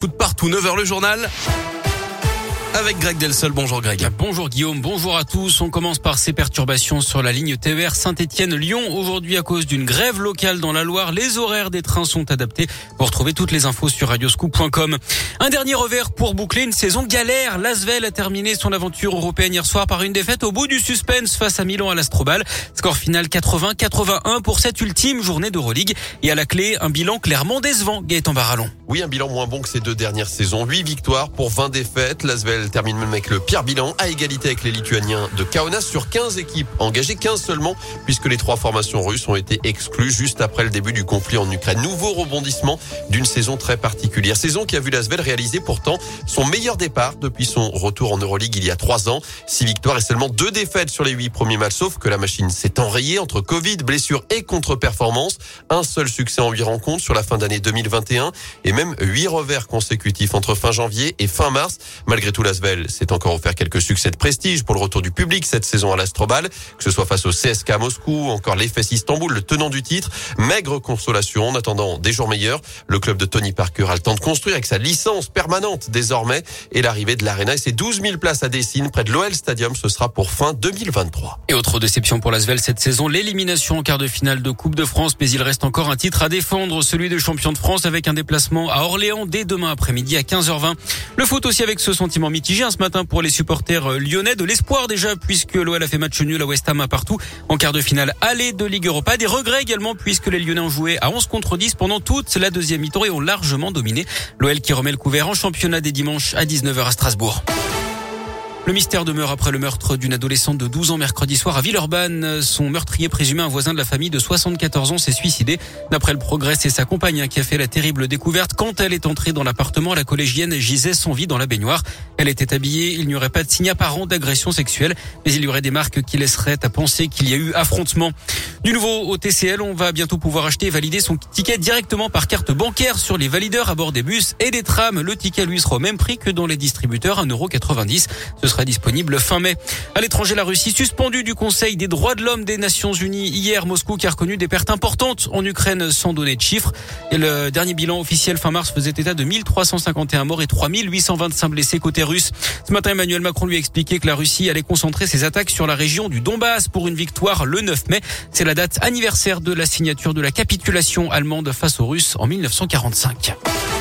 Tout de partout, 9h le journal avec Greg Delsol. Bonjour Greg. Bonjour Guillaume, bonjour à tous. On commence par ces perturbations sur la ligne TER Saint-Étienne-Lyon. Aujourd'hui, à cause d'une grève locale dans la Loire, les horaires des trains sont adaptés. Vous retrouvez toutes les infos sur radioscoop.com. Un dernier revers pour boucler une saison galère. L'Asvel a terminé son aventure européenne hier soir par une défaite au bout du suspense face à Milan à l'Astrobal. Score final 80-81 pour cette ultime journée d'Euroleague. Et à la clé, un bilan clairement décevant. Gaëtan Barallon. Oui, un bilan moins bon que ces deux dernières saisons. 8 victoires pour 20 défaites. L'Asvel termine même avec le pire bilan à égalité avec les Lituaniens de Kaunas sur 15 équipes engagées, 15 seulement puisque les trois formations russes ont été exclues juste après le début du conflit en Ukraine. Nouveau rebondissement d'une saison très particulière. Saison qui a vu l'Asvel réaliser pourtant son meilleur départ depuis son retour en Euroleague il y a trois ans. Six victoires et seulement deux défaites sur les huit premiers matchs, sauf que la machine s'est enrayée entre Covid, blessures et contre-performance. Un seul succès en huit rencontres sur la fin d'année 2021 et même huit revers consécutifs entre fin janvier et fin mars. Malgré tout, l'Asvel s'est encore offert quelques succès de prestige pour le retour du public cette saison à l'Astrobal, que ce soit face au CSK Moscou, encore l'EFS Istanbul, le tenant du titre. Maigre consolation en attendant des jours meilleurs. Le club de Tony Parker a le temps de construire avec sa licence permanente désormais et l'arrivée de l'Arena et ses 12 000 places à Dessine près de l'OL Stadium, ce sera pour fin 2023. Et autre déception pour l'Asvel cette saison, l'élimination en quart de finale de Coupe de France, mais il reste encore un titre à défendre, celui de champion de France avec un déplacement à Orléans dès demain après-midi à 15h20. Le foot aussi avec ce sentiment mitigé hein, ce matin pour les supporters euh, lyonnais. De l'espoir déjà puisque l'OL a fait match nul à West Ham à partout en quart de finale aller de Ligue Europa. Des regrets également puisque les Lyonnais ont joué à 11 contre 10 pendant toute la deuxième mi-temps et ont largement dominé. L'OL qui remet le couvert en championnat des dimanches à 19h à Strasbourg. Le mystère demeure après le meurtre d'une adolescente de 12 ans mercredi soir à Villeurbanne. Son meurtrier présumé, un voisin de la famille de 74 ans, s'est suicidé. D'après le progrès, c'est sa compagne qui a fait la terrible découverte. Quand elle est entrée dans l'appartement, la collégienne gisait sans vie dans la baignoire. Elle était habillée, il n'y aurait pas de signe apparent d'agression sexuelle, mais il y aurait des marques qui laisseraient à penser qu'il y a eu affrontement. Du nouveau au TCL, on va bientôt pouvoir acheter et valider son ticket directement par carte bancaire sur les valideurs à bord des bus et des trams. Le ticket lui sera au même prix que dans les distributeurs, 1,90€. Ce sera disponible fin mai. À l'étranger, la Russie suspendue du Conseil des droits de l'homme des Nations Unies hier. Moscou qui a reconnu des pertes importantes en Ukraine sans donner de chiffres. Et le dernier bilan officiel fin mars faisait état de 1351 morts et 3825 blessés côté russe. Ce matin, Emmanuel Macron lui a expliqué que la Russie allait concentrer ses attaques sur la région du Donbass pour une victoire le 9 mai. C'est la date anniversaire de la signature de la capitulation allemande face aux Russes en 1945.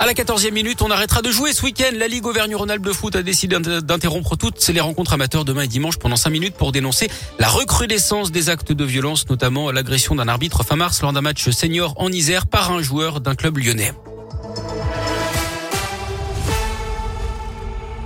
À la 14e minute, on arrêtera de jouer ce week-end. La Ligue Auvergne-Rhône-Alpes de foot a décidé d'interrompre toutes les rencontres amateurs demain et dimanche pendant 5 minutes pour dénoncer la recrudescence des actes de violence, notamment l'agression d'un arbitre fin mars lors d'un match senior en Isère par un joueur d'un club lyonnais.